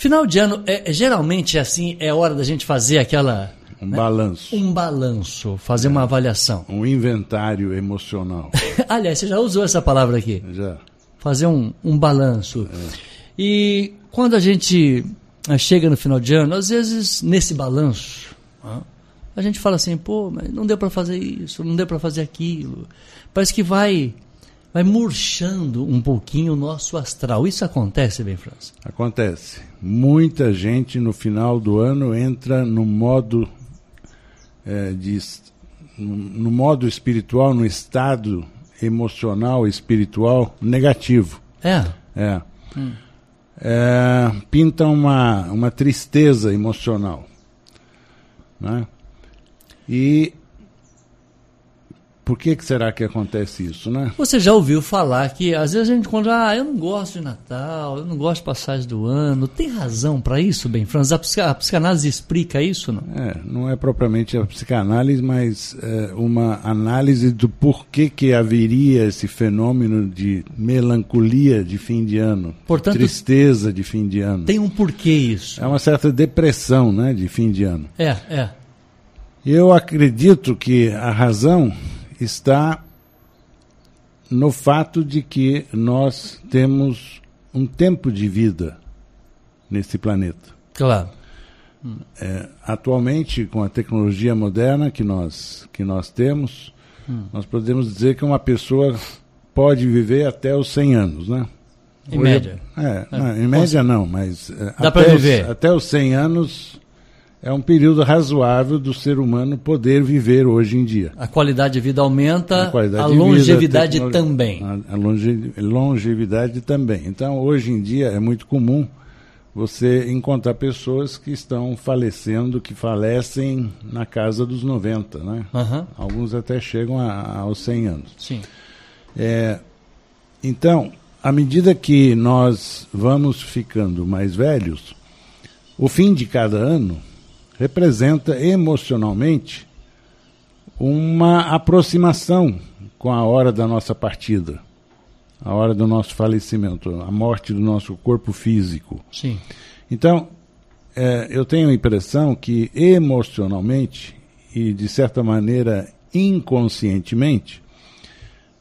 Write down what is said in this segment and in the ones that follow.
Final de ano, é, é, geralmente assim, é hora da gente fazer aquela. Um né? balanço. Um balanço, fazer é. uma avaliação. Um inventário emocional. Aliás, você já usou essa palavra aqui. Já. Fazer um, um balanço. É. E quando a gente eh, chega no final de ano, às vezes nesse balanço, a gente fala assim, pô, mas não deu para fazer isso, não deu para fazer aquilo. Parece que vai vai murchando um pouquinho o nosso astral. Isso acontece, bem, França? Acontece. Muita gente no final do ano entra no modo é, de no modo espiritual, no estado emocional espiritual negativo. É. É. Hum. é pinta uma, uma tristeza emocional. Né? E por que, que será que acontece isso, né? Você já ouviu falar que às vezes a gente encontra, ah, eu não gosto de Natal, eu não gosto de passagem do ano. Tem razão para isso, bem, Franz? A, a, psicanálise explica isso, não? É, não é propriamente a psicanálise, mas é, uma análise do porquê que haveria esse fenômeno de melancolia de fim de ano, Portanto, tristeza de fim de ano. Tem um porquê isso. É uma certa depressão, né, de fim de ano. É, é. Eu acredito que a razão está no fato de que nós temos um tempo de vida nesse planeta. Claro. É, atualmente, com a tecnologia moderna que nós, que nós temos, hum. nós podemos dizer que uma pessoa pode viver até os 100 anos, né? Em Hoje, média. É, é. Não, em média não, mas é, Dá até, viver. Os, até os 100 anos é um período razoável do ser humano poder viver hoje em dia. A qualidade de vida aumenta, a, a longevidade vida, a também. A, a longe, longevidade também. Então, hoje em dia é muito comum você encontrar pessoas que estão falecendo, que falecem na casa dos 90, né? Uhum. Alguns até chegam a, aos 100 anos. Sim. É, então, à medida que nós vamos ficando mais velhos, o fim de cada ano representa emocionalmente uma aproximação com a hora da nossa partida, a hora do nosso falecimento, a morte do nosso corpo físico. Sim. Então, é, eu tenho a impressão que emocionalmente e de certa maneira inconscientemente,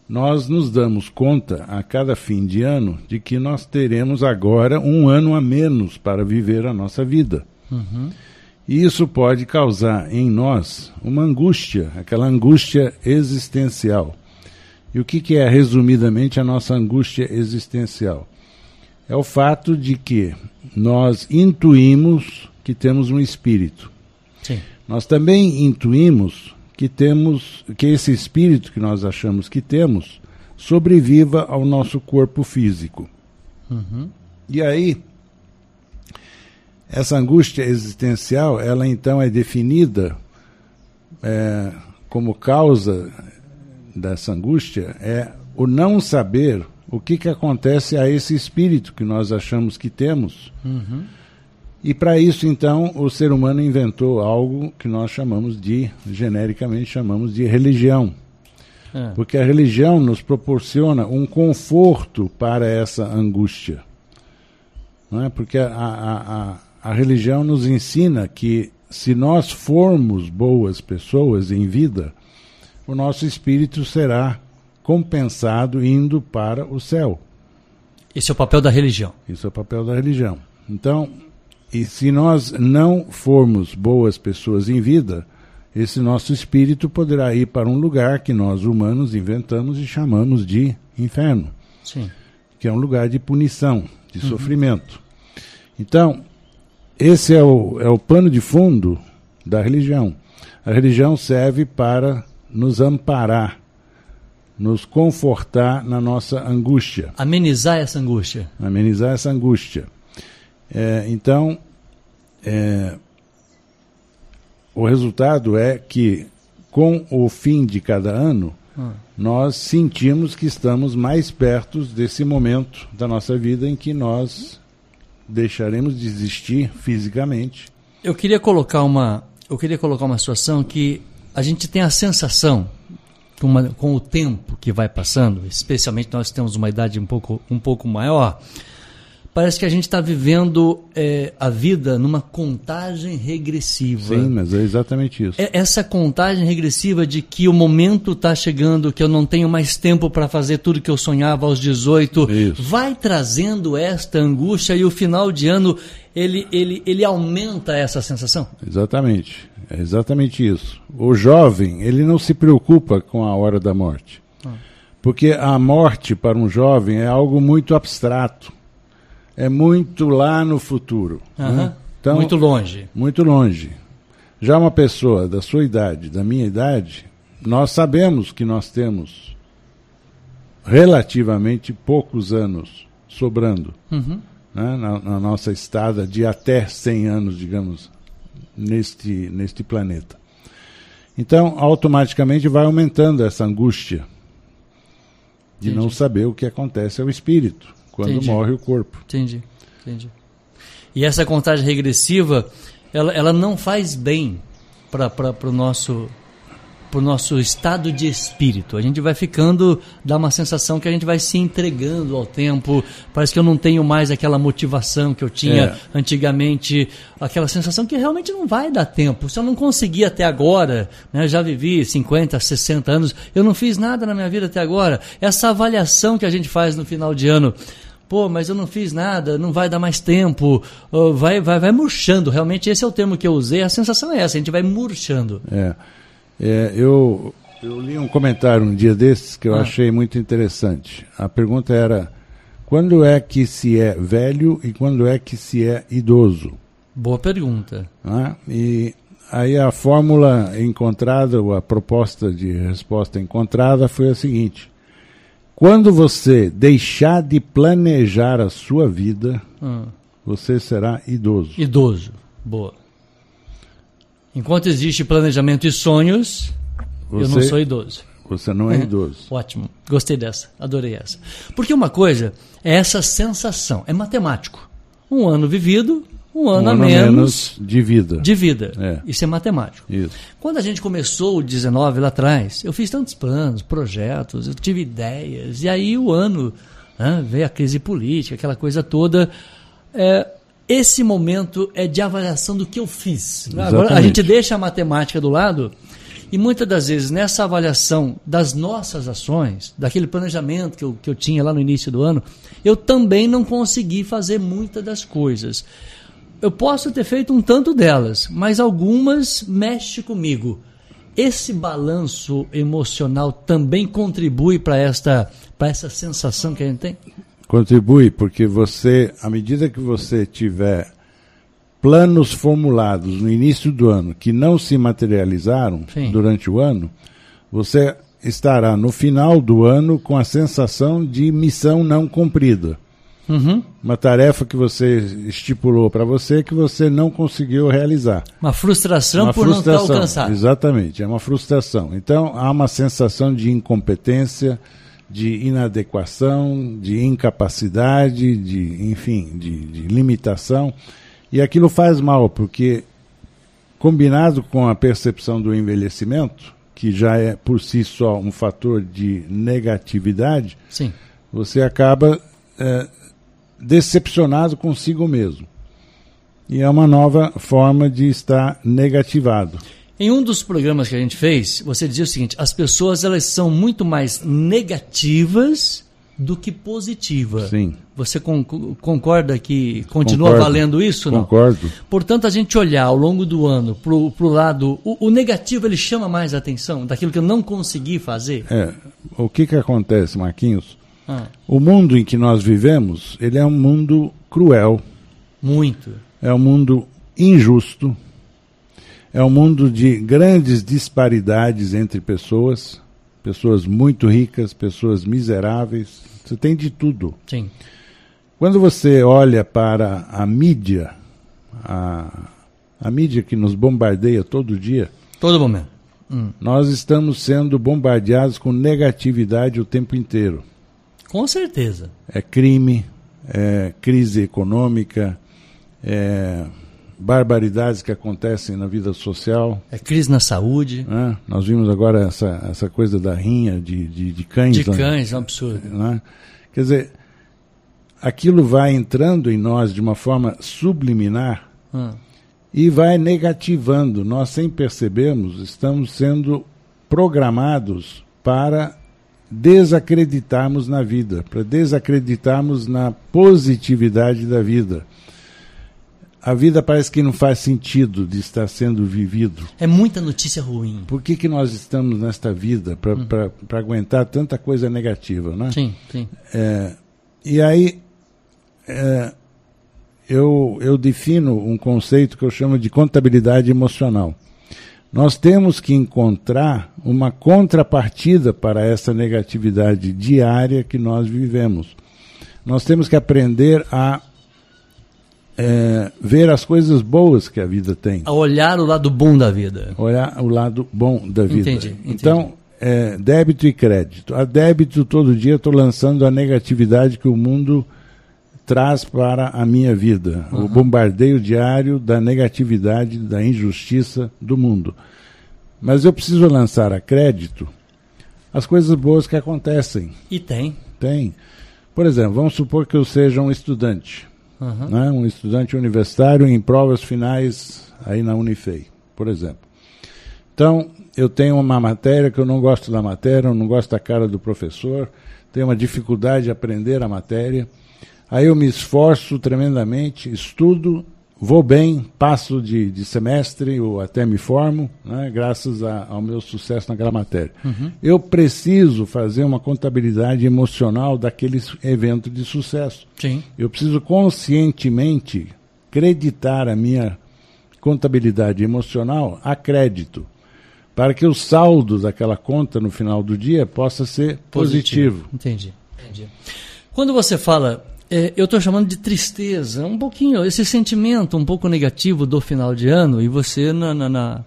nós nos damos conta a cada fim de ano de que nós teremos agora um ano a menos para viver a nossa vida. Uhum. E isso pode causar em nós uma angústia, aquela angústia existencial. E o que, que é, resumidamente, a nossa angústia existencial? É o fato de que nós intuímos que temos um espírito. Sim. Nós também intuímos que temos que esse espírito que nós achamos que temos sobreviva ao nosso corpo físico. Uhum. E aí essa angústia existencial, ela então é definida é, como causa dessa angústia é o não saber o que, que acontece a esse espírito que nós achamos que temos. Uhum. E para isso, então, o ser humano inventou algo que nós chamamos de, genericamente chamamos de religião. É. Porque a religião nos proporciona um conforto para essa angústia. Não é? Porque a, a, a a religião nos ensina que se nós formos boas pessoas em vida, o nosso espírito será compensado indo para o céu. Esse é o papel da religião. Esse é o papel da religião. Então, e se nós não formos boas pessoas em vida, esse nosso espírito poderá ir para um lugar que nós humanos inventamos e chamamos de inferno. Sim. Que é um lugar de punição, de uhum. sofrimento. Então, esse é o, é o pano de fundo da religião. A religião serve para nos amparar, nos confortar na nossa angústia. Amenizar essa angústia. Amenizar essa angústia. É, então, é, o resultado é que, com o fim de cada ano, hum. nós sentimos que estamos mais perto desse momento da nossa vida em que nós deixaremos de existir fisicamente. Eu queria colocar uma, eu queria colocar uma situação que a gente tem a sensação com, uma, com o tempo que vai passando, especialmente nós temos uma idade um pouco, um pouco maior, parece que a gente está vivendo é, a vida numa contagem regressiva. Sim, mas é exatamente isso. É essa contagem regressiva de que o momento está chegando, que eu não tenho mais tempo para fazer tudo que eu sonhava aos 18, isso. vai trazendo esta angústia e o final de ano ele, ele, ele aumenta essa sensação? Exatamente, é exatamente isso. O jovem, ele não se preocupa com a hora da morte. Ah. Porque a morte para um jovem é algo muito abstrato é muito lá no futuro. Uhum. Né? Então, muito longe. Muito longe. Já uma pessoa da sua idade, da minha idade, nós sabemos que nós temos relativamente poucos anos sobrando uhum. né? na, na, nossa estada de até 100 anos, digamos, neste, neste planeta. Então, automaticamente vai aumentando essa angústia de Entendi. não saber o que acontece ao espírito quando entendi. morre o corpo. Entendi, entendi. E essa contagem regressiva, ela, ela não faz bem para o nosso para o nosso estado de espírito. A gente vai ficando, dá uma sensação que a gente vai se entregando ao tempo. Parece que eu não tenho mais aquela motivação que eu tinha é. antigamente, aquela sensação que realmente não vai dar tempo. Se eu não conseguir até agora, né, já vivi 50, 60 anos, eu não fiz nada na minha vida até agora. Essa avaliação que a gente faz no final de ano pô, mas eu não fiz nada, não vai dar mais tempo, vai, vai, vai murchando. Realmente esse é o termo que eu usei, a sensação é essa, a gente vai murchando. É, é eu, eu li um comentário um dia desses que eu ah. achei muito interessante. A pergunta era, quando é que se é velho e quando é que se é idoso? Boa pergunta. Ah, e aí a fórmula encontrada, ou a proposta de resposta encontrada foi a seguinte, quando você deixar de planejar a sua vida, hum. você será idoso. Idoso. Boa. Enquanto existe planejamento e sonhos, você, eu não sou idoso. Você não é idoso. Ótimo. Gostei dessa. Adorei essa. Porque uma coisa é essa sensação. É matemático. Um ano vivido um ano, um ano a menos, menos, de vida. De vida. É. Isso é matemático. Isso. Quando a gente começou o 19 lá atrás, eu fiz tantos planos, projetos, eu tive ideias, e aí o ano né, veio a crise política, aquela coisa toda. É, esse momento é de avaliação do que eu fiz. Exatamente. Agora a gente deixa a matemática do lado e muitas das vezes nessa avaliação das nossas ações, daquele planejamento que eu, que eu tinha lá no início do ano, eu também não consegui fazer muitas das coisas eu posso ter feito um tanto delas, mas algumas mexem comigo. Esse balanço emocional também contribui para esta para essa sensação que a gente tem? Contribui, porque você, à medida que você tiver planos formulados no início do ano que não se materializaram Sim. durante o ano, você estará no final do ano com a sensação de missão não cumprida. Uhum. Uma tarefa que você estipulou para você que você não conseguiu realizar. Uma frustração uma por frustração, não estar alcançado. Exatamente, é uma frustração. Então há uma sensação de incompetência, de inadequação, de incapacidade, de enfim, de, de limitação. E aquilo faz mal, porque combinado com a percepção do envelhecimento, que já é por si só um fator de negatividade, Sim. você acaba é, decepcionado consigo mesmo. E é uma nova forma de estar negativado. Em um dos programas que a gente fez, você dizia o seguinte: as pessoas elas são muito mais negativas do que positivas. Sim. Você con concorda que continua concordo, valendo isso? Não? Concordo. Portanto, a gente olhar ao longo do ano para o lado. O, o, negativo ele chama mais atenção daquilo que eu não consegui fazer? É. O que, que acontece, Marquinhos? Ah. O mundo em que nós vivemos, ele é um mundo cruel. Muito. É um mundo injusto. É um mundo de grandes disparidades entre pessoas, pessoas muito ricas, pessoas miseráveis. Você tem de tudo. Sim. Quando você olha para a mídia, a, a mídia que nos bombardeia todo dia. Todo momento. Hum. Nós estamos sendo bombardeados com negatividade o tempo inteiro. Com certeza. É crime, é crise econômica, é barbaridades que acontecem na vida social. É crise na saúde. Né? Nós vimos agora essa, essa coisa da rinha de, de, de cães. De né? cães, é um absurdo. Né? Quer dizer, aquilo vai entrando em nós de uma forma subliminar Ah. e vai negativando. Nós, sem percebermos, estamos sendo programados para desacreditarmos na vida, para desacreditarmos na positividade da vida. A vida parece que não faz sentido de estar sendo vivido. É muita notícia ruim. Por que, que nós estamos nesta vida para aguentar tanta coisa negativa, né? Sim, sim. É, e aí é, eu, eu defino um conceito que eu chamo de contabilidade emocional. Nós temos que encontrar uma contrapartida para essa negatividade diária que nós vivemos. Nós temos que aprender a é, ver as coisas boas que a vida tem. A olhar o lado bom da vida. Olhar o lado bom da vida. Entendi, entendi. Então, é, débito e crédito. A débito, todo dia, estou lançando a negatividade que o mundo traz para a minha vida. O bombardeio diário da negatividade, da injustiça do mundo. Mas eu preciso lançar a crédito as coisas boas que acontecem. E tem. Tem. Por exemplo, vamos supor que eu seja um estudante, Aham. né? um estudante universitário em provas finais aí na Unifei, por exemplo. Então, eu tenho uma matéria que eu não gosto da matéria, eu não gosto da cara do professor, tenho uma dificuldade de aprender a matéria. Aí eu me esforço tremendamente, estudo, vou bem, passo de, de semestre ou até me formo, né, graças a- ao meu sucesso naquela matéria. Eu preciso fazer uma contabilidade emocional daquele evento de sucesso. Sim. Eu preciso conscientemente creditar a minha contabilidade emocional a crédito, para que o saldo daquela conta no final do dia possa ser positivo. Entendi. Entendi. Quando você fala, é, eu estou chamando de tristeza, um pouquinho, esse sentimento um pouco negativo do final de ano, e você na, na- na-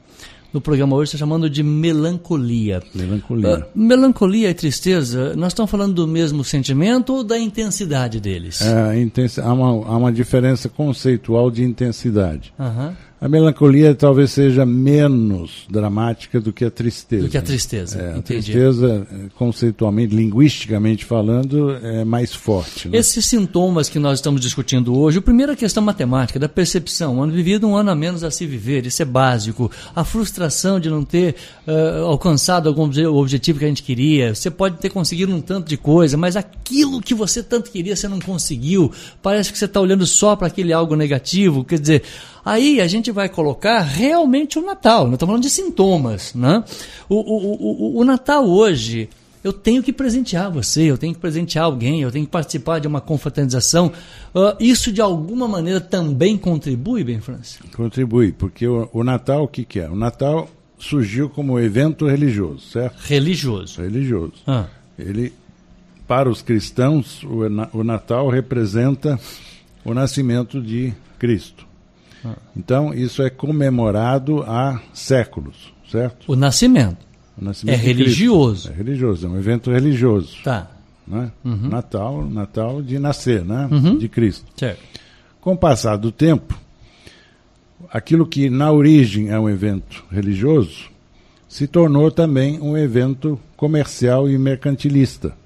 no programa hoje está chamando de melancolia. Melancolia. Ah, melancolia e tristeza, nós estamos falando do mesmo sentimento ou da intensidade deles? É, intensi- há, uma, há uma diferença conceitual de intensidade. Aham. A melancolia talvez seja menos dramática do que a tristeza. Do que a tristeza, É, a tristeza, conceitualmente, linguisticamente falando, é mais forte. né? Esses sintomas que nós estamos discutindo hoje, o primeiro é a questão matemática, da percepção. Um ano vivido, um ano a menos a se viver, isso é básico. A frustração de não ter ah, alcançado algum obje- objetivo que a gente queria. Você pode ter conseguido um tanto de coisa, mas aquilo que você tanto queria, você não conseguiu. Parece que você está olhando só para aquele algo negativo. Quer dizer, aí a gente vai colocar realmente o Natal. Nós estamos falando de sintomas. Né? O, o, o, o Natal hoje eu tenho que presentear você, eu tenho que presentear alguém, eu tenho que participar de uma confraternização. Ah, isso de alguma maneira também contribui, bem, França? Contribui, porque o, o Natal, o que, que é? O Natal surgiu como evento religioso, certo? Religioso. Religioso. Ah, Ele, para os cristãos, o, o Natal representa o nascimento de Cristo. Então, isso é comemorado há séculos, certo? o nascimento. O nascimento É Cristo. religioso. É religioso, é um evento religioso. Tá, Né? Natal, Natal de nascer, né? De Cristo. certo. Com o passar do tempo, aquilo que na origem é um evento religioso se tornou também um evento comercial e mercantilista.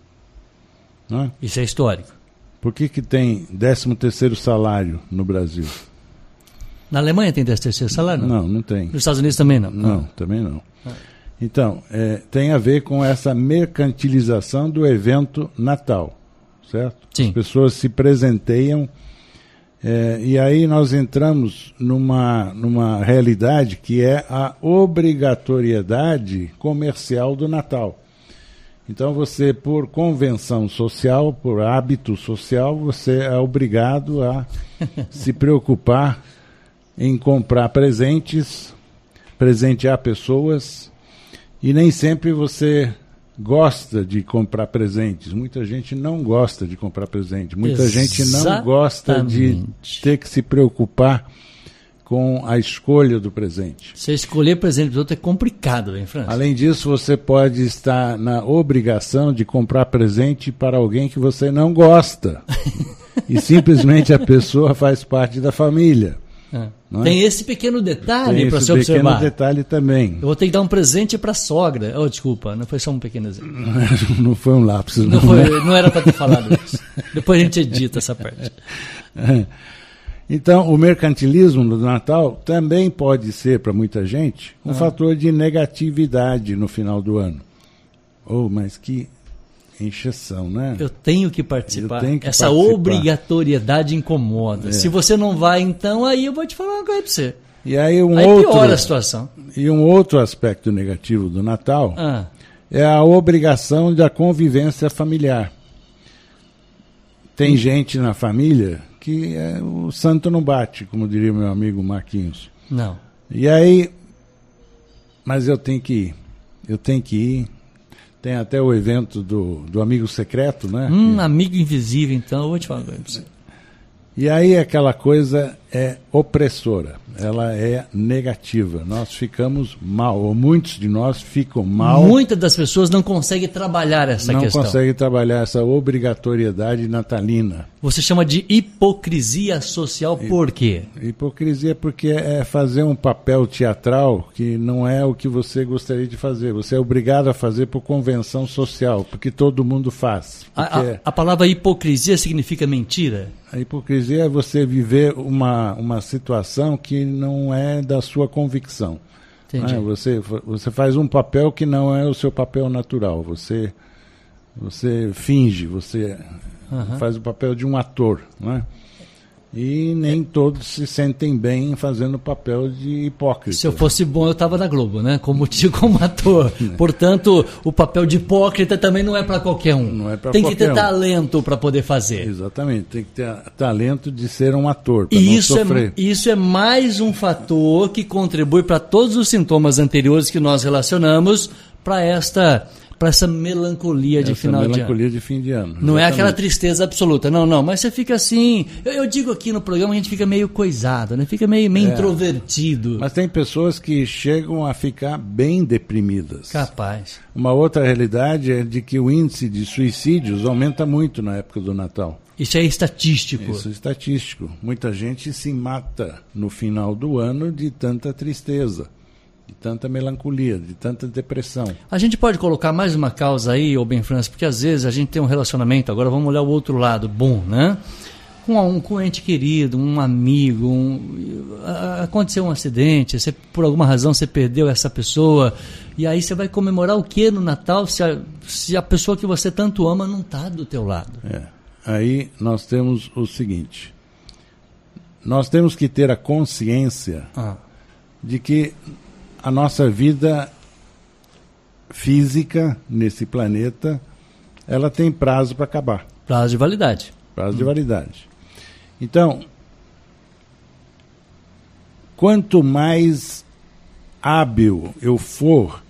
Né? Isso é histórico. Por que, que tem 13 terceiro salário no Brasil? Na Alemanha tem 13 terceiro salário? Não, não tem. Nos Estados Unidos também não? Não, também não. Então, é, tem a ver com essa mercantilização do evento Natal, certo? Sim. As pessoas se presenteiam é, e aí nós entramos numa, numa realidade que é a obrigatoriedade comercial do Natal. Então você, por convenção social, por hábito social, você é obrigado a se preocupar em comprar presentes, presentear pessoas, e nem sempre você gosta de comprar presentes. Muita gente não gosta de comprar presente. Muita gente não gosta de Exatamente. ter que se preocupar com a escolha do presente. Você escolher presente para outro é complicado, bem, França? Além disso, você pode estar na obrigação de comprar presente para alguém que você não gosta. e simplesmente a pessoa faz parte da família. É. Tem esse pequeno detalhe para se observar. pequeno detalhe também. Eu vou ter que dar um presente para a sogra. Oh, desculpa, não foi só um pequeno exemplo. não foi um lápis. Não, não, foi, né? não era para ter falado isso. Depois a gente edita essa parte. Então, o mercantilismo do Natal também pode ser, para muita gente, um ah. fator de negatividade no final do ano. Oh, mas que encheção, né? Eu tenho que participar. Tenho que Essa participar. obrigatoriedade incomoda. É. Se você não vai, então, aí eu vou te falar uma coisa para você. E aí um aí outro, piora a situação. E um outro aspecto negativo do Natal ah. é a obrigação da convivência familiar. Tem hum. gente na família que é, o santo não bate, como diria meu amigo Marquinhos. Não. E aí, mas eu tenho que ir. Eu tenho que ir tem até o evento do, do Amigo Secreto, né? Hum, Amigo Invisível, então, eu vou te falar. E aí aquela coisa é opressora, ela é negativa. Nós ficamos mal, ou muitos de nós ficam mal. Muitas das pessoas não conseguem trabalhar essa não questão. Não conseguem trabalhar essa obrigatoriedade natalina. Você chama de hipocrisia social por quê? Hipocrisia porque é fazer um papel teatral que não é o que você gostaria de fazer. Você é obrigado a fazer por convenção social, porque todo mundo faz. A, a, a palavra hipocrisia significa mentira? A hipocrisia é você viver uma, uma situação que não é da sua convicção. Entendi. Você, você faz um papel que não é o seu papel natural. Você, você finge, você uhum. faz o papel de um ator. Não é? E nem todos se sentem bem fazendo o papel de hipócrita. Se eu fosse bom, eu estava na Globo, né? Como como ator. Portanto, o papel de hipócrita também não é para qualquer um. Não é Tem que ter um. talento para poder fazer. Exatamente. Tem que ter talento de ser um ator. E isso é, isso é mais um fator que contribui para todos os sintomas anteriores que nós relacionamos para esta para essa melancolia de essa final melancolia de ano. melancolia de fim de ano. Não é aquela tristeza absoluta, não, não. Mas você fica assim. Eu, eu, digo aqui no programa, a gente fica meio coisado, né? Fica meio, meio é. introvertido. Mas tem pessoas que chegam a ficar bem deprimidas. Capaz. Uma outra realidade é de que o índice de suicídios aumenta muito na época do Natal. Isso é estatístico. Isso é estatístico. Muita gente se mata no final do ano de tanta tristeza de tanta melancolia, de tanta depressão. A gente pode colocar mais uma causa aí, ô Ben França, porque às vezes a gente tem um relacionamento, agora vamos olhar o outro lado, bom, né? Com um, com um ente querido, um amigo, um, aconteceu um acidente, você, por alguma razão você perdeu essa pessoa, e aí você vai comemorar o que no Natal se a, se a pessoa que você tanto ama não está do teu lado? É. Aí nós temos o seguinte, nós temos que ter a consciência ah. de que a nossa vida física nesse planeta, ela tem prazo para acabar. Prazo de validade. Prazo hum. de validade. Então, quanto mais hábil eu for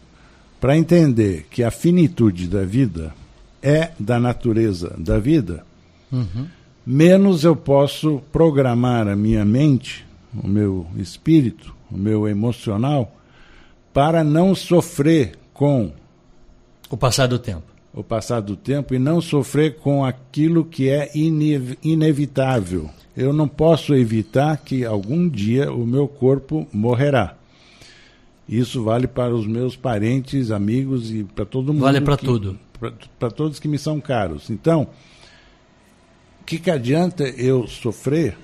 para entender que a finitude da vida é da natureza da vida, uhum. menos eu posso programar a minha mente, o meu espírito, o meu emocional, para não sofrer com o passar do tempo. O passar do tempo e não sofrer com aquilo que é ine inevitável. Eu não posso evitar que algum dia o meu corpo morrerá. Isso vale para os meus parentes, amigos e para todo mundo. Vale para tudo. Para todos que me são caros. Então, o que, que adianta eu sofrer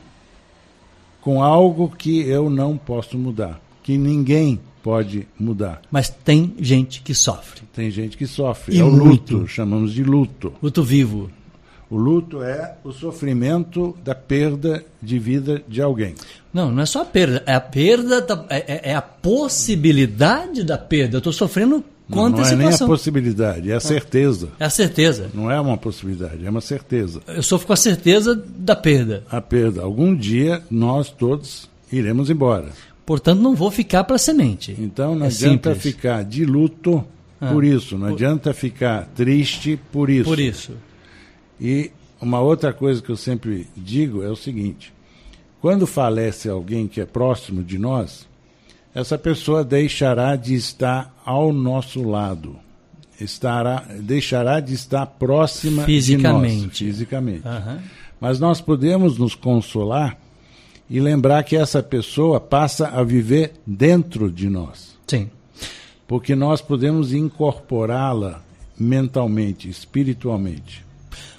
com algo que eu não posso mudar? Que ninguém pode mudar. Mas tem gente que sofre. Tem gente que sofre. E é o muito. luto, chamamos de luto. Luto vivo. O luto é o sofrimento da perda de vida de alguém. Não, não é só a perda, é a perda, da, é, é, é a possibilidade da perda. Eu estou sofrendo com não. Não é nem a possibilidade, é a certeza. É a certeza. Não é uma possibilidade, é uma certeza. Eu sofro com a certeza da perda. A perda. Algum dia nós todos iremos embora. Portanto, não vou ficar para semente. Então não é adianta simples. ficar de luto ah, por isso, não por... adianta ficar triste por isso. Por isso. E uma outra coisa que eu sempre digo é o seguinte: quando falece alguém que é próximo de nós, essa pessoa deixará de estar ao nosso lado. Estará, deixará de estar próxima fisicamente. de nós, fisicamente. Uhum. Mas nós podemos nos consolar e lembrar que essa pessoa passa a viver dentro de nós. Sim. Porque nós podemos incorporá-la mentalmente, espiritualmente.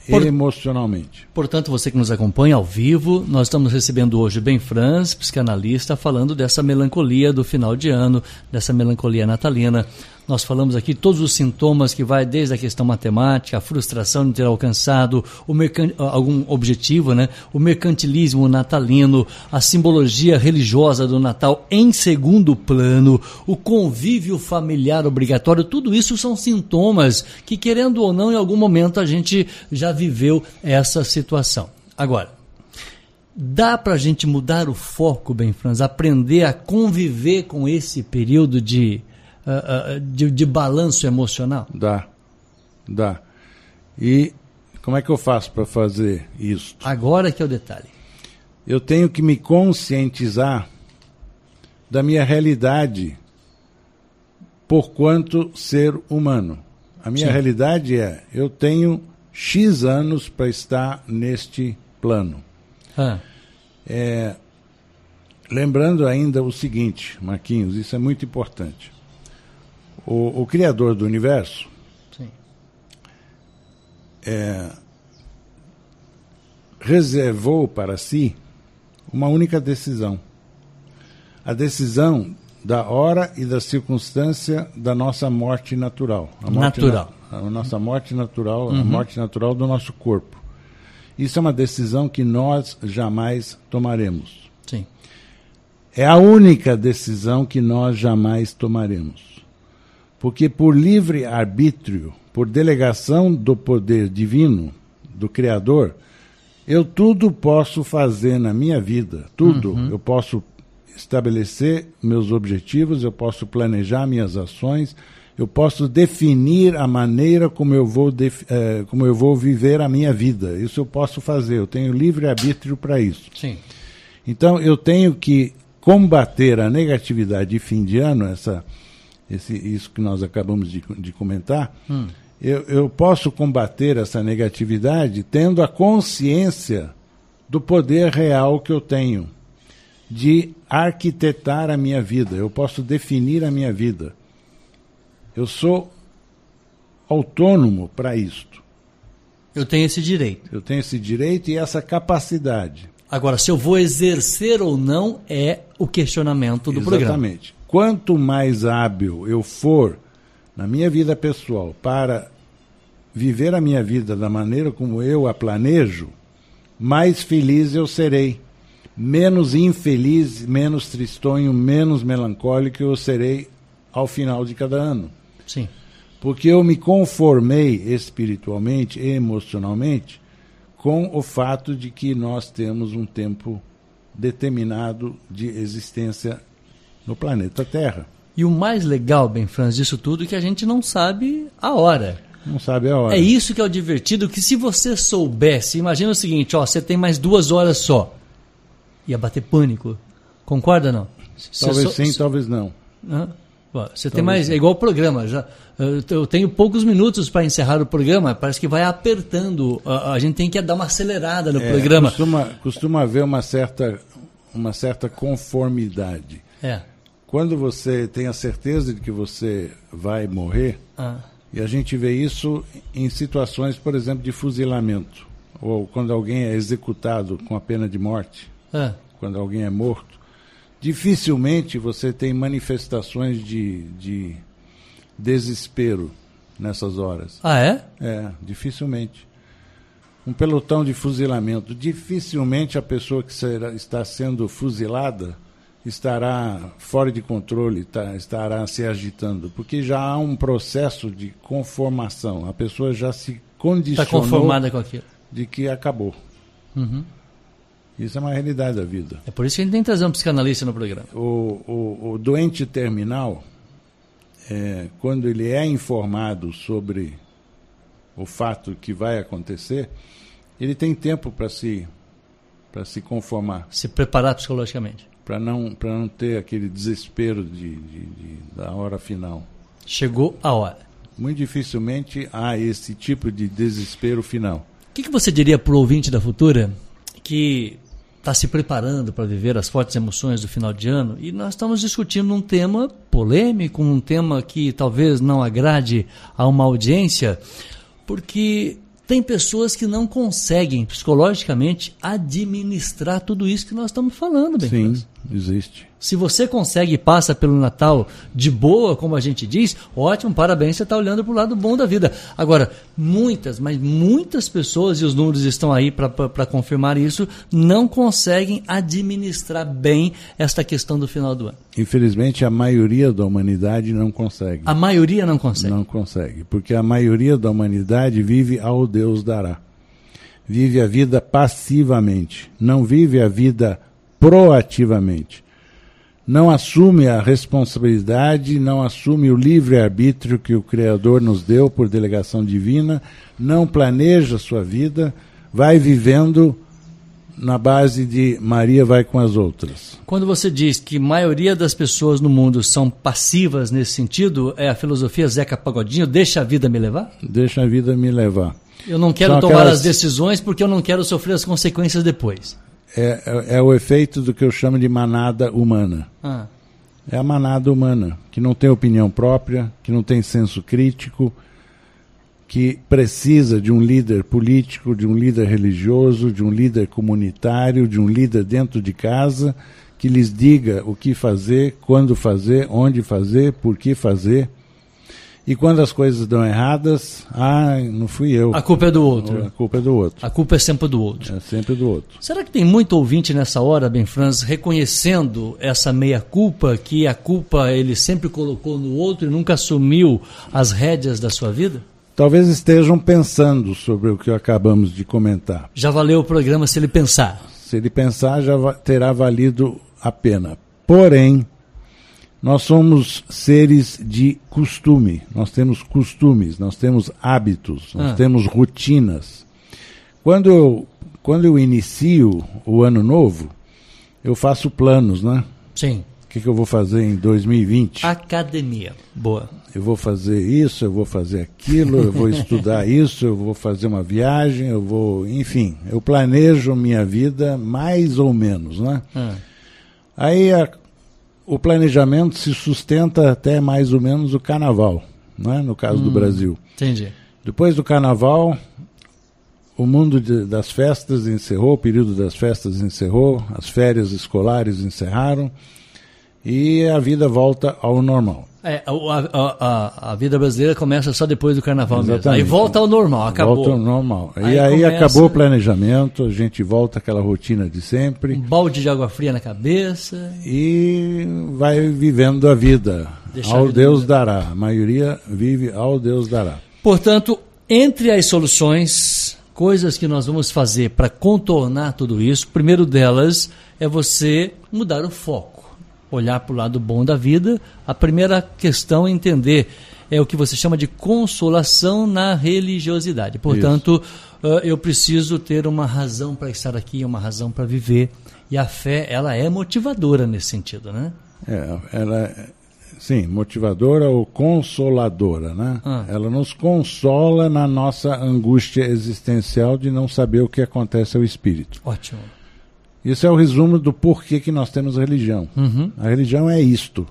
Por, emocionalmente. Portanto, você que nos acompanha ao vivo, nós estamos recebendo hoje Ben Franz, psicanalista, falando dessa melancolia do final de ano, dessa melancolia natalina. Nós falamos aqui todos os sintomas que vai desde a questão matemática, a frustração de ter alcançado algum objetivo, né? o mercantilismo natalino, a simbologia religiosa do Natal em segundo plano, o convívio familiar obrigatório, tudo isso são sintomas que, querendo ou não, em algum momento a gente já viveu essa situação. Agora, dá para a gente mudar o foco, bem, Franz, aprender a conviver com esse período de uh, de, de balanço emocional? Dá, dá. E como é que eu faço para fazer isso? Agora que é o detalhe. Eu tenho que me conscientizar da minha realidade por quanto ser humano. A minha Sim. realidade é, eu tenho X anos para estar neste plano. Ah. É, lembrando ainda o seguinte, Marquinhos, isso é muito importante. O, o Criador do universo é, reservou para si uma única decisão. A decisão da hora e da circunstância da nossa morte natural. A morte natural. Na, a nossa morte natural, uhum. a morte natural do nosso corpo. Isso é uma decisão que nós jamais tomaremos. Sim. É a única decisão que nós jamais tomaremos. Porque por livre arbítrio, por delegação do poder divino, do Criador, eu tudo posso fazer na minha vida, tudo. Uhum. Eu posso estabelecer meus objetivos, eu posso planejar minhas ações, eu posso definir a maneira como eu vou, eh, como eu vou viver a minha vida. Isso eu posso fazer, eu tenho livre arbítrio para isso. Sim. Então eu tenho que combater a negatividade de fim de ano, essa esse, isso que nós acabamos de, de comentar, hum. eu, eu posso combater essa negatividade tendo a consciência do poder real que eu tenho de arquitetar a minha vida. Eu posso definir a minha vida. Eu sou autônomo para isto. Eu tenho esse direito. Eu tenho esse direito e essa capacidade. Agora, se eu vou exercer ou não é o questionamento do Exatamente. programa. Exatamente quanto mais hábil eu for na minha vida pessoal para viver a minha vida da maneira como eu a planejo, mais feliz eu serei. Menos infeliz, menos tristonho, menos melancólico eu serei ao final de cada ano. Sim. Porque eu me conformei espiritualmente e emocionalmente com o fato de que nós temos um tempo determinado de existência no planeta Terra. E o mais legal, bem, Franz, disso tudo é que a gente não sabe a hora. Não sabe a hora. É isso que é o divertido, que se você soubesse, imagina o seguinte, ó, você tem mais duas horas só. Ia bater pânico. Concorda não? Talvez sim, talvez não. Você tem mais, é igual o programa, já, eu tenho poucos minutos para encerrar o programa, parece que vai apertando, a, a gente tem que dar uma acelerada no é, programa. Costuma, costuma haver uma certa, uma certa conformidade. É quando você tem a certeza de que você vai morrer, ah. e a gente vê isso em situações, por exemplo, de fuzilamento, ou quando alguém é executado com a pena de morte, ah. quando alguém é morto, dificilmente você tem manifestações de, de desespero nessas horas. Ah, é? É, dificilmente. Um pelotão de fuzilamento, dificilmente a pessoa que será, está sendo fuzilada estará fora de controle, tá, estará se agitando, porque já há um processo de conformação. A pessoa já se condicionou Está conformada com aquilo. de que acabou. Uhum. Isso é uma realidade da vida. É por isso que a gente tem que trazer um psicanalista no programa. O, o, o doente terminal, é, quando ele é informado sobre o fato que vai acontecer, ele tem tempo para se, se conformar. Se preparar psicologicamente para não, não ter aquele desespero de, de, de, da hora final. Chegou a hora. Muito dificilmente há esse tipo de desespero final. O que, que você diria para o ouvinte da Futura que está se preparando para viver as fortes emoções do final de ano e nós estamos discutindo um tema polêmico, um tema que talvez não agrade a uma audiência, porque tem pessoas que não conseguem psicologicamente administrar tudo isso que nós estamos falando, bem Sim, existe. Se você consegue e passa pelo Natal de boa, como a gente diz, ótimo, parabéns, você está olhando para o lado bom da vida. Agora, muitas, mas muitas pessoas, e os números estão aí para confirmar isso, não conseguem administrar bem esta questão do final do ano. Infelizmente, a maioria da humanidade não consegue. A maioria não consegue? Não consegue, porque a maioria da humanidade vive ao Deus dará. Vive a vida passivamente, não vive a vida proativamente não assume a responsabilidade, não assume o livre-arbítrio que o Criador nos deu por delegação divina, não planeja sua vida, vai vivendo na base de Maria vai com as outras. Quando você diz que a maioria das pessoas no mundo são passivas nesse sentido, é a filosofia Zeca Pagodinho, deixa a vida me levar? Deixa a vida me levar. Eu não quero são tomar aquelas... as decisões porque eu não quero sofrer as consequências depois é, é, é, o efeito do que eu chamo de manada humana. Ah. É a manada humana, que não tem opinião própria, que não tem senso crítico, que precisa de um líder político, de um líder religioso, de um líder comunitário, de um líder dentro de casa, que lhes diga o que fazer, quando fazer, onde fazer, por que fazer. E quando as coisas dão erradas, ah, não fui eu. A culpa é do outro. A culpa é do outro. A culpa é sempre do outro. É sempre do outro. Será que tem muito ouvinte nessa hora, Ben Franz, reconhecendo essa meia-culpa, que a culpa ele sempre colocou no outro e nunca assumiu as rédeas da sua vida? Talvez estejam pensando sobre o que acabamos de comentar. Já valeu o programa se ele pensar. Se ele pensar, já terá valido a pena. Porém, nós somos seres de costume, nós temos costumes, nós temos hábitos, nós ah. temos rotinas. Quando eu, quando eu inicio o ano novo, eu faço planos, né? Sim. O que, que eu vou fazer em 2020? Academia. Boa. Eu vou fazer isso, eu vou fazer aquilo, eu vou estudar isso, eu vou fazer uma viagem, eu vou. Enfim, eu planejo minha vida mais ou menos, né? Ah. Aí a, o planejamento se sustenta até mais ou menos o carnaval, né? no caso hum, do Brasil. Entendi. Depois do carnaval, o mundo de, das festas encerrou, o período das festas encerrou, as férias escolares encerraram e a vida volta ao normal. É, a, a, a, vida brasileira começa só depois do carnaval Exatamente. mesmo. Aí volta ao normal, acabou. Volta ao normal. Aí e aí começa... acabou o planejamento, a gente volta àquela rotina de sempre. Um balde de água fria na cabeça. E vai vivendo a vida. Deixa ao a vida Deus vida. dará. A maioria vive ao Deus dará. Portanto, entre as soluções, coisas que nós vamos fazer para contornar tudo isso, o primeiro delas é você mudar o foco olhar para o lado bom da vida, a primeira questão é entender é o que você chama de consolação na religiosidade. Portanto, uh, eu preciso ter uma razão para estar aqui, uma razão para viver. E a fé, ela é motivadora nesse sentido, né? É, ela é, sim, motivadora ou consoladora, né? Ah. Ela nos consola na nossa angústia existencial de não saber o que acontece ao espírito. Ótimo. Isso é o resumo do porquê que nós temos religião. Uhum. A religião é isto.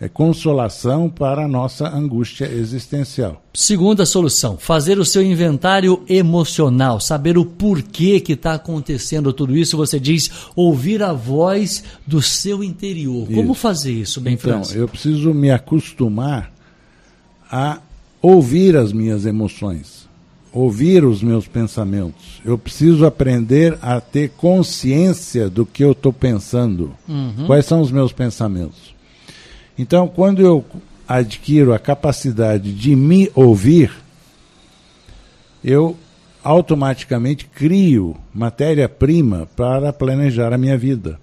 É consolação para a nossa angústia existencial. Segunda solução, fazer o seu inventário emocional, saber o porquê que está acontecendo tudo isso. Você diz ouvir a voz do seu interior. Isso. Como fazer isso, bem Então, eu preciso me acostumar a ouvir as minhas emoções ouvir os meus pensamentos. Eu preciso aprender a ter consciência do que eu estou pensando. Uhum. Quais são os meus pensamentos? Então, quando eu adquiro a capacidade de me ouvir, eu automaticamente crio matéria-prima para planejar a minha vida.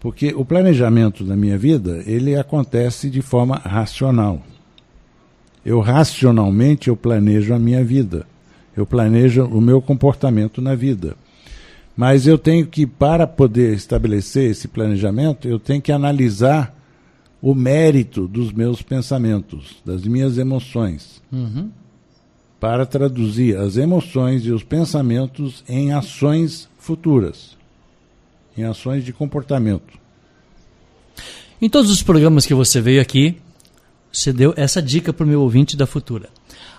Porque o planejamento da minha vida, ele acontece de forma racional. Eu racionalmente eu planejo a minha vida. Eu planejo o meu comportamento na vida. Mas eu tenho que, para poder estabelecer esse planejamento, eu tenho que analisar o mérito dos meus pensamentos, das minhas emoções, uhum. para traduzir as emoções e os pensamentos em ações futuras. em ações de comportamento. Em todos os programas que você veio aqui, você deu essa dica para o meu ouvinte da Futura.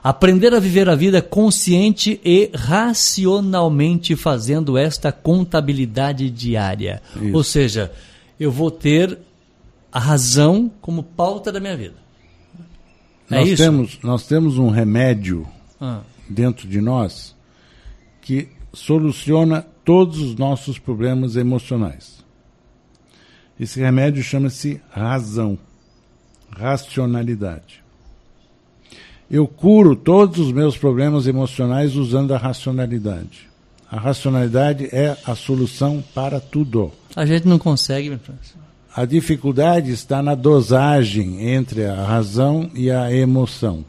Aprender a viver a vida consciente e racionalmente fazendo esta contabilidade diária. Isso. Ou seja, eu vou ter a razão como pauta da minha vida. É nós, isso? Temos, nós temos um remédio ah. dentro de nós que soluciona todos os nossos problemas emocionais. Esse remédio chama-se razão, racionalidade. Eu curo todos os meus problemas emocionais usando a racionalidade. A racionalidade é a solução para tudo. A gente não consegue. A dificuldade está na dosagem entre a razão e a emoção.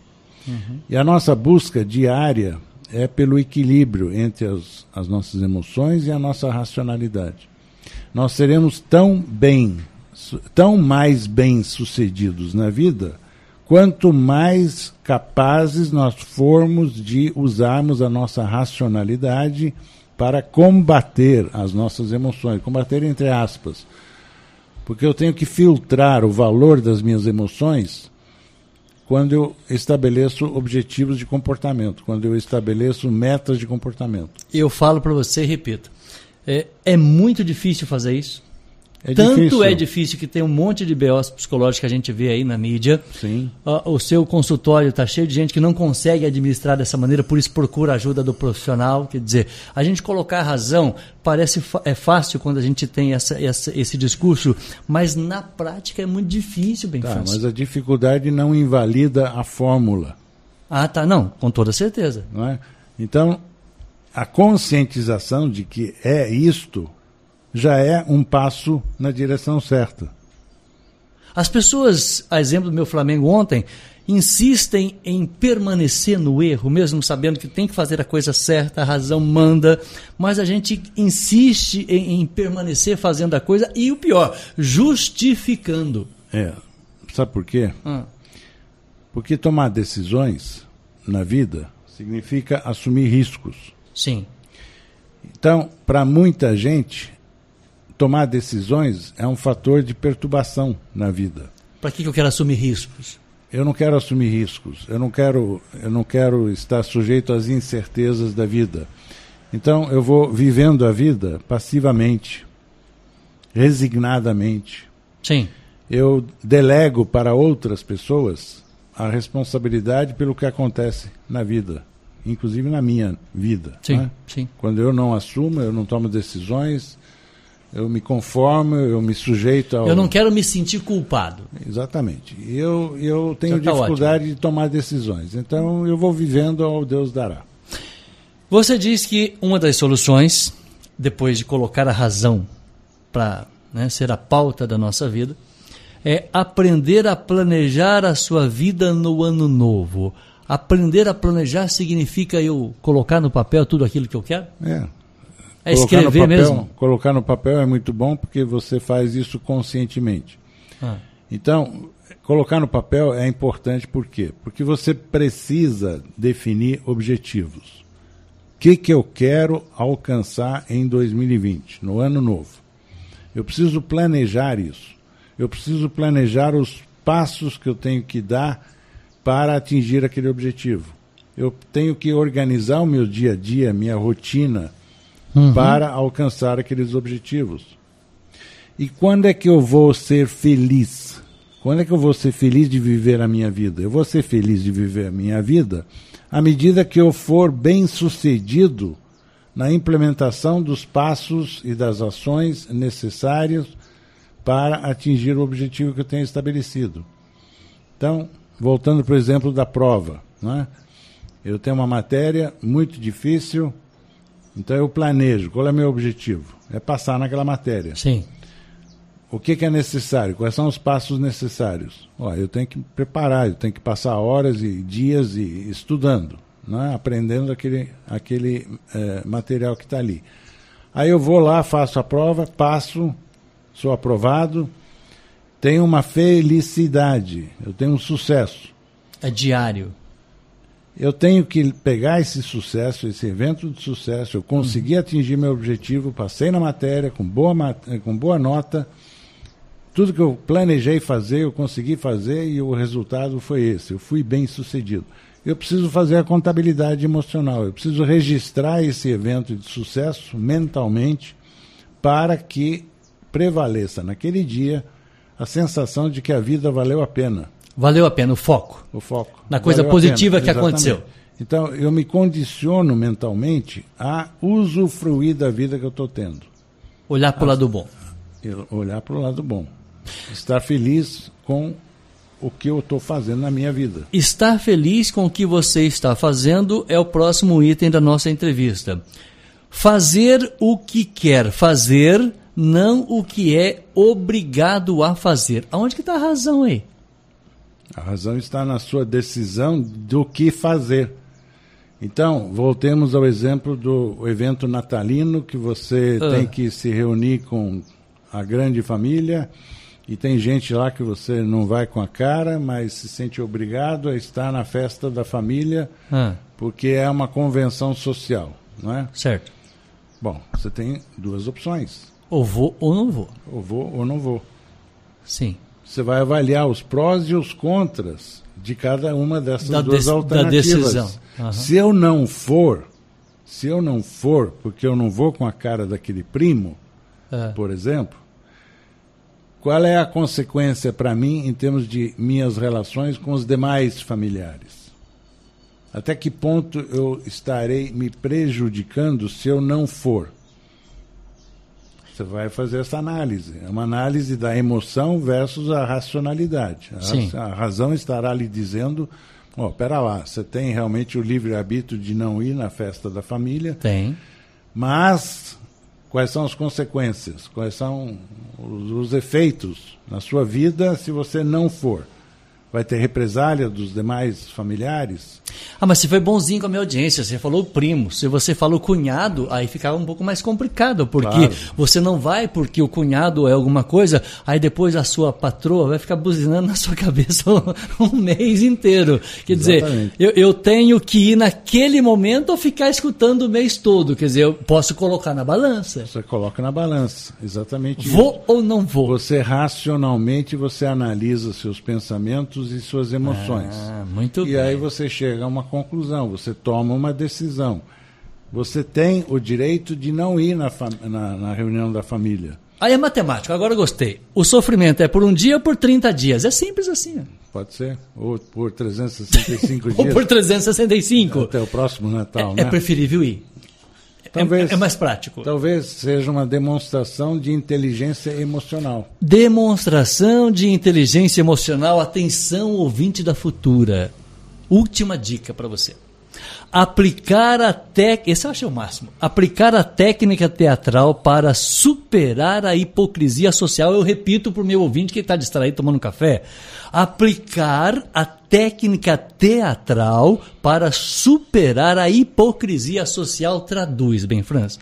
Uhum. E a nossa busca diária é pelo equilíbrio entre as, as nossas emoções e a nossa racionalidade. Nós seremos tão bem, tão mais bem sucedidos na vida, quanto mais capazes nós formos de usarmos a nossa racionalidade para combater as nossas emoções, combater entre aspas porque eu tenho que filtrar o valor das minhas emoções quando eu estabeleço objetivos de comportamento, quando eu estabeleço metas de comportamento. Eu falo para você e repito: é, é muito difícil fazer isso. É Tanto difícil. é difícil que tem um monte de BOs psicológicos que a gente vê aí na mídia. Sim. Uh, o seu consultório está cheio de gente que não consegue administrar dessa maneira, por isso procura ajuda do profissional. Quer dizer, a gente colocar a razão parece é fácil quando a gente tem essa, essa, esse discurso, mas na prática é muito difícil, bem tá, fácil. Mas a dificuldade não invalida a fórmula. Ah, tá, não, com toda certeza. Não é? Então, a conscientização de que é isto já é um passo na direção certa. As pessoas, a exemplo do meu Flamengo ontem, insistem em permanecer no erro, mesmo sabendo que tem que fazer a coisa certa, a razão manda, mas a gente insiste em, em permanecer fazendo a coisa e o pior, justificando. É. Sabe por quê? Ah. Porque tomar decisões na vida significa assumir riscos. Sim. Então, para muita gente, tomar decisões é um fator de perturbação na vida. Para que eu quero assumir riscos? Eu não quero assumir riscos. Eu não quero, eu não quero estar sujeito às incertezas da vida. Então eu vou vivendo a vida passivamente, resignadamente. Sim. Eu delego para outras pessoas a responsabilidade pelo que acontece na vida, inclusive na minha vida. Sim, né? sim. Quando eu não assumo, eu não tomo decisões, eu me conformo, eu me sujeito ao. Eu não quero me sentir culpado. Exatamente. Eu, eu tenho tá dificuldade ótimo. de tomar decisões. Então eu vou vivendo ao Deus dará. Você diz que uma das soluções, depois de colocar a razão para né, ser a pauta da nossa vida, é aprender a planejar a sua vida no ano novo. Aprender a planejar significa eu colocar no papel tudo aquilo que eu quero? É. É escrever papel, mesmo? Colocar no papel é muito bom porque você faz isso conscientemente. Ah. Então, colocar no papel é importante por quê? Porque você precisa definir objetivos. O que, que eu quero alcançar em 2020, no ano novo? Eu preciso planejar isso. Eu preciso planejar os passos que eu tenho que dar para atingir aquele objetivo. Eu tenho que organizar o meu dia a dia, minha rotina, uhum. para alcançar aqueles objetivos. E quando é que eu vou ser feliz? Quando é que eu vou ser feliz de viver a minha vida? Eu vou ser feliz de viver a minha vida à medida que eu for bem sucedido na implementação dos passos e das ações necessárias para atingir o objetivo que eu tenho estabelecido. Então, voltando para o exemplo da prova, né? eu tenho uma matéria muito difícil, então eu planejo. Qual é o meu objetivo? É passar naquela matéria. Sim. O que, que é necessário? Quais são os passos necessários? Ó, eu tenho que preparar, eu tenho que passar horas e dias e estudando, né? aprendendo aquele, aquele é, material que está ali. Aí eu vou lá, faço a prova, passo, sou aprovado, tenho uma felicidade, eu tenho um sucesso. É diário. Eu tenho que pegar esse sucesso, esse evento de sucesso, eu consegui uhum. atingir meu objetivo, passei na matéria com boa, com boa nota, tudo que eu planejei fazer, eu consegui fazer e o resultado foi esse, eu fui bem sucedido. Eu preciso fazer a contabilidade emocional, eu preciso registrar esse evento de sucesso mentalmente para que prevaleça naquele dia a sensação de que a vida valeu a pena. Valeu a pena o foco. O foco. Na coisa valeu positiva que aconteceu. Então, eu me condiciono mentalmente a usufruir da vida que eu estou tendo. Olhar para o lado bom. Olhar para o lado bom. Estar feliz com o que eu estou fazendo na minha vida. Estar feliz com o que você está fazendo é o próximo item da nossa entrevista. Fazer o que quer fazer, não o que é obrigado a fazer. Aonde que está a razão aí? A razão está na sua decisão do que fazer. Então, voltemos ao exemplo do evento natalino, que você ah. tem que se reunir com a grande família e tem gente lá que você não vai com a cara, mas se sente obrigado a estar na festa da família, ah. porque é uma convenção social, não é? Certo. Bom, você tem duas opções. Ou vou ou não vou. Ou vou ou não vou. Sim. Você vai avaliar os prós e os contras de cada uma dessas da duas alternativas. Da decisão. Uhum. Se eu não for, se eu não for, porque eu não vou com a cara daquele primo, é. por exemplo, qual é a consequência para mim em termos de minhas relações com os demais familiares? Até que ponto eu estarei me prejudicando se eu não for? Você vai fazer essa análise. É uma análise da emoção versus a racionalidade. A, a razão estará lhe dizendo: ó, oh, pera lá, você tem realmente o livre-arbítrio de não ir na festa da família. Tem. Mas quais são as consequências? Quais são os, os efeitos na sua vida se você não for? Vai ter represália dos demais familiares? Ah, mas você foi bonzinho com a minha audiência. Você falou primo. Se você falou cunhado, aí ficava um pouco mais complicado, porque claro. você não vai porque o cunhado é alguma coisa, aí depois a sua patroa vai ficar buzinando na sua cabeça um mês inteiro. Quer Exatamente. dizer, eu, eu tenho que ir naquele momento ou ficar escutando o mês todo. Quer dizer, eu posso colocar na balança. Você coloca na balança, exatamente. Vou isso. ou não vou? Você racionalmente você analisa seus pensamentos e suas emoções. Ah, muito e bem. aí você chega a uma conclusão, você toma uma decisão. Você tem o direito de não ir na, na, na reunião da família. Aí é matemático, agora gostei. O sofrimento é por um dia ou por 30 dias? É simples assim. Pode ser. Ou por 365 dias. ou por 365. Até o próximo Natal, é, né? É preferível ir. Talvez, é, é, mais prático. Talvez seja uma demonstração de inteligência emocional. Demonstração de inteligência emocional. Atenção, ouvinte da futura. Última dica para você. Aplicar a técnica, esse eu achei o máximo. Aplicar a técnica teatral para superar a hipocrisia social. Eu repito para o meu ouvinte que está distraído tomando café. Aplicar a técnica teatral para superar a hipocrisia social. Traduz bem, França.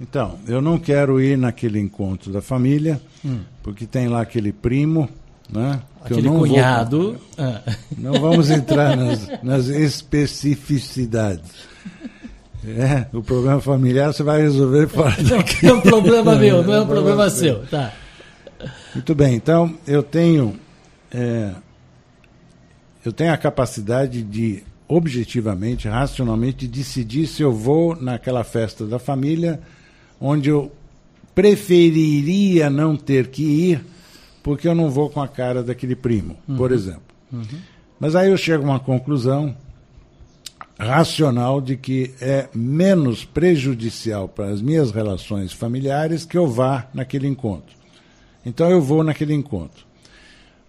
Então, eu não quero ir naquele encontro da família, hum. porque tem lá aquele primo né? Aquele cunhado. Vou, ah. Não vamos entrar nas, nas especificidades. É, o problema familiar você vai resolver fora daqui. É um problema meu, não é um problema seu. Tá. Muito bem, então eu tenho é, eu tenho a capacidade de objetivamente, racionalmente decidir se eu vou naquela festa da família onde eu preferiria não ter que ir porque eu não vou com a cara daquele primo, uhum. por exemplo. Uhum. Mas aí eu chego a uma conclusão racional de que é menos prejudicial para as minhas relações familiares que eu vá naquele encontro. Então eu vou naquele encontro.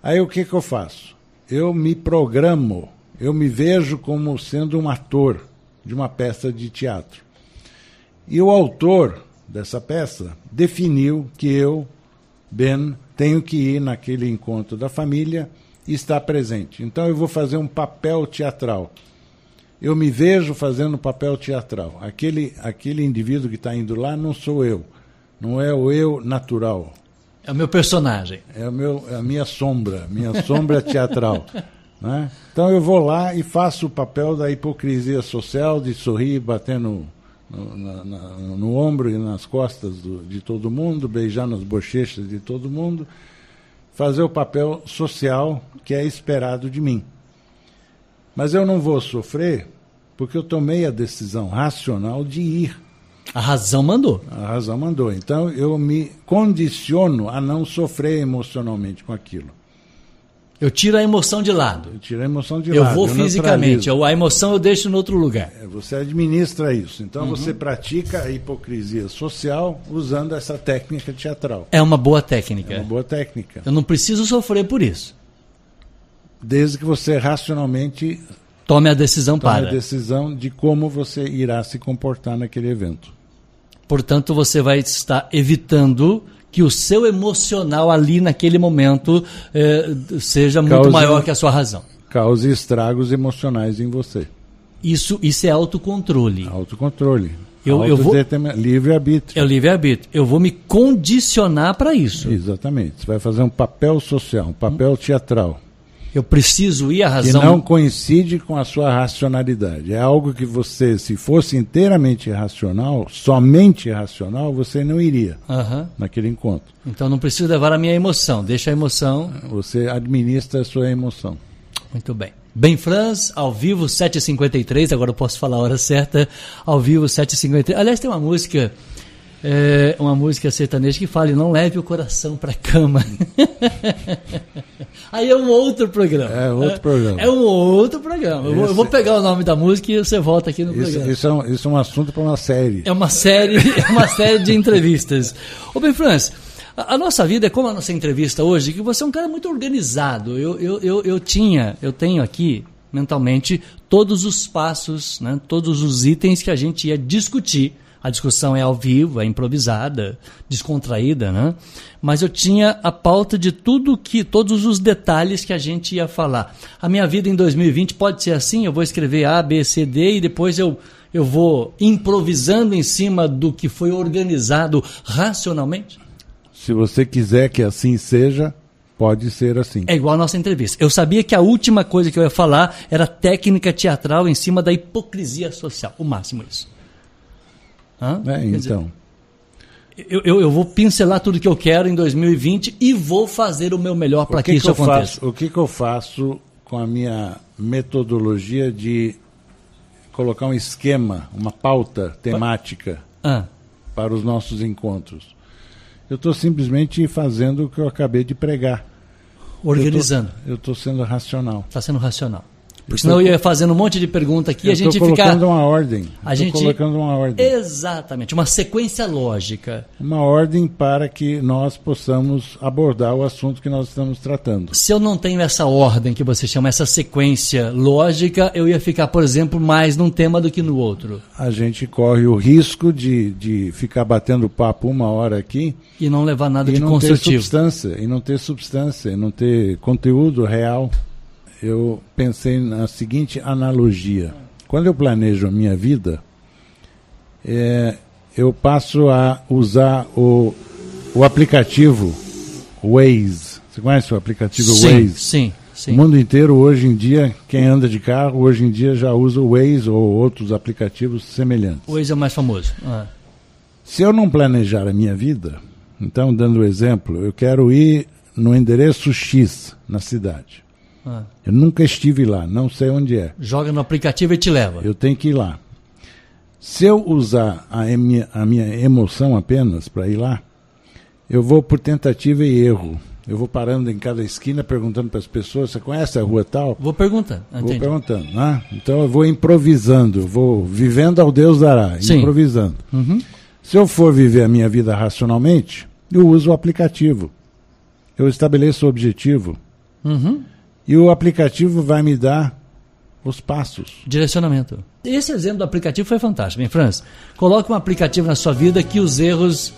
Aí o que, que eu faço? Eu me programo, eu me vejo como sendo um ator de uma peça de teatro. E o autor dessa peça definiu que eu, Ben, tenho que ir naquele encontro da família e estar presente. Então eu vou fazer um papel teatral. Eu me vejo fazendo papel teatral. Aquele, aquele indivíduo que está indo lá não sou eu. Não é o eu natural. É o meu personagem. É, o meu, é a minha sombra, minha sombra teatral. Né? Então eu vou lá e faço o papel da hipocrisia social, de sorrir, batendo no, no, no, no ombro e nas costas do, de todo mundo, beijar nas bochechas de todo mundo, fazer o papel social que é esperado de mim. Mas eu não vou sofrer porque eu tomei a decisão racional de ir. A razão mandou. A razão mandou. Então eu me condiciono a não sofrer emocionalmente com aquilo. Eu tiro a emoção de lado. Eu tiro a emoção de eu lado. Vou eu vou fisicamente. Eu, a emoção eu deixo em outro lugar. É, você administra isso. Então uhum. você pratica a hipocrisia social usando essa técnica teatral. É uma boa técnica. É uma boa técnica. Eu não preciso sofrer por isso. Desde que você racionalmente tome a decisão tome para. a decisão de como você irá se comportar naquele evento. Portanto, você vai estar evitando que o seu emocional ali naquele momento eh, seja muito maior que a sua razão. Cause estragos emocionais em você. Isso, isso é autocontrole. Autocontrole. Eu, eu vou livre-arbítrio. É o livre-arbítrio. Eu vou me condicionar para isso. Exatamente. Você vai fazer um papel social, um papel teatral. Eu preciso ir à razão. Que não coincide com a sua racionalidade. É algo que você, se fosse inteiramente racional, somente racional, você não iria uhum. naquele encontro. Então não preciso levar a minha emoção. Deixa a emoção. Você administra a sua emoção. Muito bem. Bem Franz, ao vivo 7h53, agora eu posso falar a hora certa, ao vivo 7h53. Aliás, tem uma música é uma música sertaneja que fala não leve o coração para cama. Aí é um outro programa. É outro programa. É um outro programa. Eu, vou, eu, vou, pegar o nome da música e você volta aqui no isso, programa. Isso é, um, isso é um assunto para uma série. É uma série, é uma série de entrevistas. Ô Ben Franz, a, a, nossa vida é como a nossa entrevista hoje, que você é um cara muito organizado. Eu, eu, eu, eu tinha, eu tenho aqui mentalmente todos os passos, né, todos os itens que a gente ia discutir a discussão é ao vivo, é improvisada, descontraída, né? Mas eu tinha a pauta de tudo que, todos os detalhes que a gente ia falar. A minha vida em 2020 pode ser assim, eu vou escrever A, B, C, D e depois eu, eu vou improvisando em cima do que foi organizado racionalmente? Se você quiser que assim seja, Pode ser assim. É igual a nossa entrevista. Eu sabia que a última coisa que eu ia falar era técnica teatral em cima da hipocrisia social. O máximo isso. Hã? É, então. Dizer, eu, eu, eu, vou pincelar tudo que eu quero em 2020 e vou fazer o meu melhor para que, que, isso que aconteça. Faço, o que, que eu faço com a minha metodologia de colocar um esquema, uma pauta temática ah. para os nossos encontros? Eu estou simplesmente fazendo o que eu acabei de pregar. Organizando. Eu estou sendo racional. Está sendo racional. Porque senão eu ia fazendo um monte de pergunta aqui e a gente fica. colocando uma ordem. A gente colocando uma ordem. Exatamente, uma sequência lógica. Uma ordem para que nós possamos abordar o assunto que nós estamos tratando. Se eu não tenho essa ordem que você chama, essa sequência lógica, eu ia ficar, por exemplo, mais num tema do que no outro. A gente corre o risco de, de ficar batendo papo uma hora aqui e não levar nada e de não construtivo. Ter substância, e não ter substância, e não ter conteúdo real eu pensei na seguinte analogia. Quando eu planejo a minha vida, é, eu passo a usar o, o aplicativo Waze. Você conhece o aplicativo sim, Waze? Sim, sim. O mundo inteiro, hoje em dia, quem anda de carro, hoje em dia já usa o Waze ou outros aplicativos semelhantes. O Waze é o mais famoso. Ah. Se eu não planejar a minha vida, então, dando o um exemplo, eu quero ir no endereço X na cidade. Ah. Eu nunca estive lá, não sei onde é. Joga no aplicativo e te leva. Eu tenho que ir lá. Se eu usar a minha, a minha emoção apenas para ir lá, eu vou por tentativa e erro. Eu vou parando em cada esquina perguntando para as pessoas: você conhece a rua tal? Vou perguntando. Vou perguntando. Né? Então eu vou improvisando, vou vivendo ao Deus dará, Sim. improvisando. Uhum. Se eu for viver a minha vida racionalmente, eu uso o aplicativo. Eu estabeleço o objetivo. Uhum e o aplicativo vai me dar os passos. Direcionamento. Esse exemplo do aplicativo foi fantástico, hein, Franz? Coloque um aplicativo na sua vida que os erros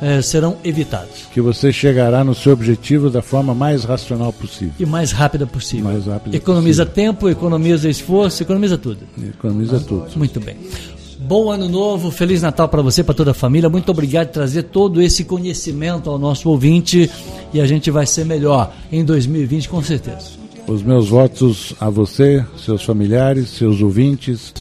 eh, serão evitados. Que você chegará no seu objetivo da forma mais racional possível. E mais rápida possível. Mais rápida economiza possível. tempo, economiza esforço, economiza tudo. Economiza tudo. Muito bem. Bom ano novo, feliz Natal para você, para toda a família. Muito obrigado por trazer todo esse conhecimento ao nosso ouvinte e a gente vai ser melhor em 2020 com certeza. Os meus votos a você, seus familiares, seus ouvintes.